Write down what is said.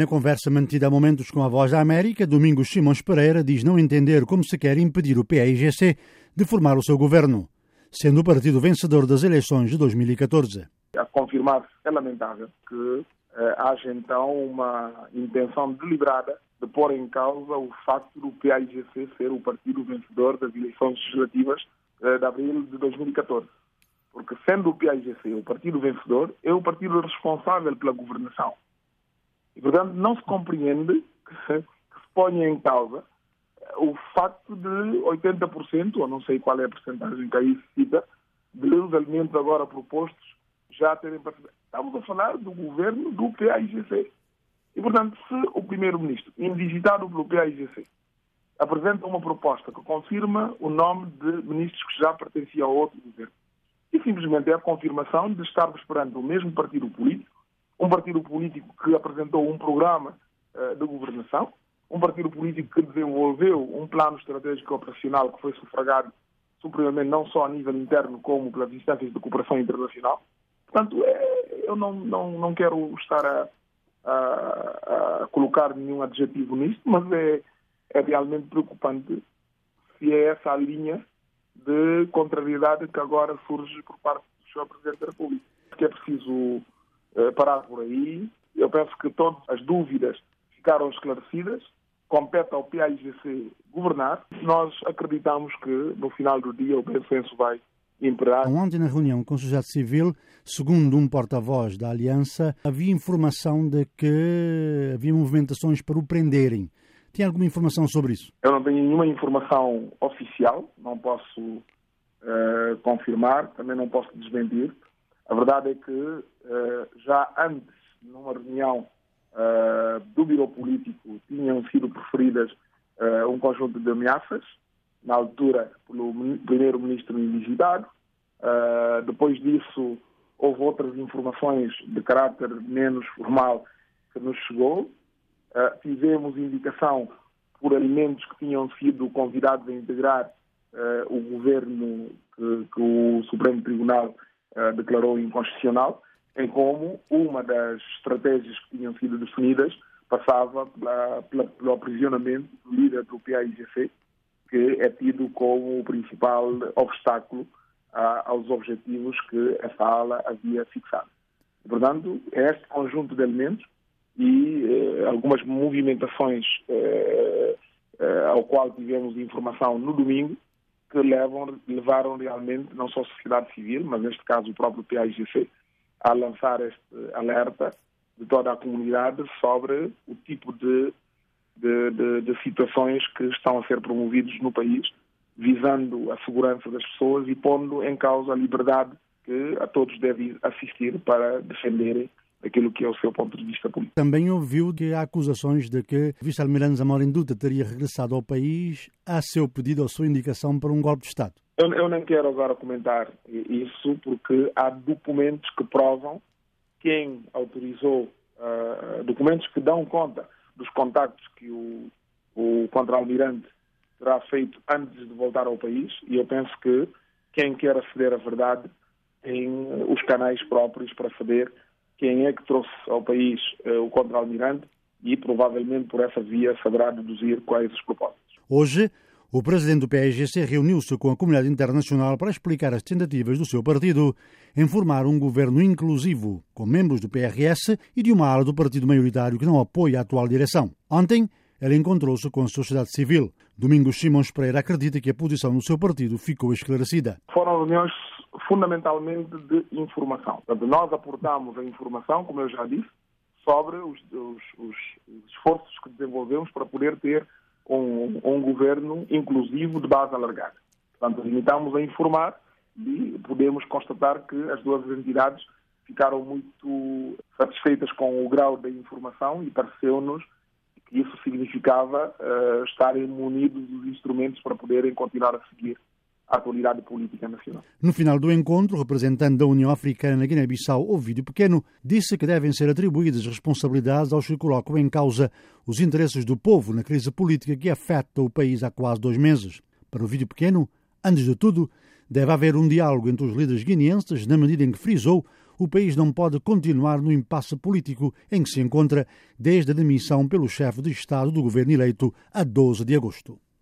Na conversa mantida a momentos com a Voz da América, Domingos Simões Pereira diz não entender como se quer impedir o PAIGC de formar o seu governo, sendo o partido vencedor das eleições de 2014. A confirmar-se é lamentável que eh, haja então uma intenção deliberada de pôr em causa o facto do PAIGC ser o partido vencedor das eleições legislativas eh, de abril de 2014. Porque sendo o PAIGC o partido vencedor, é o partido responsável pela governação. E, portanto, não se compreende que se, que se ponha em causa eh, o facto de 80%, ou não sei qual é a porcentagem que aí se cita, dos alimentos agora propostos já terem participado. Estamos a falar do governo do PAIGC. E, portanto, se o primeiro-ministro, indigitado pelo PAIGC, apresenta uma proposta que confirma o nome de ministros que já pertenciam a outro governo, e simplesmente é a confirmação de estarmos perante o mesmo partido político, um partido político que apresentou um programa uh, de governação, um partido político que desenvolveu um plano estratégico operacional que foi sufragado superiormente não só a nível interno como pelas instâncias de cooperação internacional. Portanto, é, eu não, não, não quero estar a, a, a, colocar nenhum adjetivo nisto, mas é, é realmente preocupante se é essa a linha de contrariedade que agora surge por parte do Sr. Presidente da República. Que é preciso eh, parar por aí. Eu penso que todas as dúvidas ficaram esclarecidas. Compete ao PAIGC governar. Nós acreditamos que no final do dia o consenso vai imperar. Ontem, na reunião com a sociedade civil, segundo um porta-voz da Aliança, havia informação de que havia movimentações para o prenderem. Tem alguma informação sobre isso? Eu não tenho nenhuma informação oficial, não posso uh, confirmar, também não posso desmentir. A verdade é que uh, já antes, numa reunião uh, do Biro Político, tinham sido preferidas um conjunto de ameaças, na altura pelo primeiro-ministro indigitado. depois disso, houve outras informações de caráter menos formal que nos chegou. Fizemos indicação por alimentos que tinham sido convidados a integrar o governo que, o Supremo Tribunal declarou inconstitucional, em como uma das estratégias que tinham sido definidas passava pela, pela, pelo aprisionamento do líder do PAIGC, que é tido como o principal obstáculo aos objetivos que essa ala havia fixado. Portanto, é este conjunto de elementos e eh, algumas movimentações eh, eh, ao qual tivemos informação no domingo que levam, levaram realmente não só a sociedade civil, mas neste caso o próprio PAIGC, a lançar este alerta de toda a comunidade sobre o tipo de, de, de, de situações que estão a ser promovidos no país, visando a segurança das pessoas e pondo em causa a liberdade que a todos deve assistir para defenderem aquilo que é o seu ponto de vista político. Também ouviu que há acusações de que o vice-almirante Zamorin Dutra teria regressado ao país a seu pedido, a sua indicação para um golpe de Estado. Eu, eu não quero agora comentar isso porque há documentos que provam quem autorizou, uh, documentos que dão conta dos contactos que o, o contra-almirante terá feito antes de voltar ao país e eu penso que quem quer aceder à verdade tem os canais próprios para saber quem é que trouxe ao país uh, o contra-almirante e provavelmente por essa via saberá deduzir quais os propósitos. Hoje, o presidente do PSGC reuniu-se com a comunidade internacional para explicar as tentativas do seu partido em formar um governo inclusivo, com membros do PRS e de uma ala do partido maioritário que não apoia a atual direção. Ontem, ele encontrou-se com a sociedade civil. Domingos Simões Pereira acredita que a posição do seu partido ficou esclarecida. Foram reuniões fundamentalmente de informação. Portanto, nós aportamos a informação, como eu já disse, sobre os, os, os esforços que desenvolvemos para poder ter um, um, governo inclusivo de base alargada. Portanto, limitamos a informar e podemos constatar que as duas entidades ficaram muito satisfeitas com o grau da informação e pareceu-nos que isso significava uh, estarem munidos dos instrumentos para poderem continuar a seguir a atualidade política nacional. No final do encontro, o representante da União Africana na Guiné-Bissau, Ovídio Pequeno, disse que devem ser atribuídas responsabilidades aos que colocam em causa os interesses do povo na crise política que afeta o país há quase dois meses. Para Ovídio Pequeno, antes de tudo, deve haver um diálogo entre os líderes guineenses, na medida em que frisou o país não pode continuar no impasse político em que se encontra desde a demissão pelo chefe de Estado do governo eleito a 12 de agosto.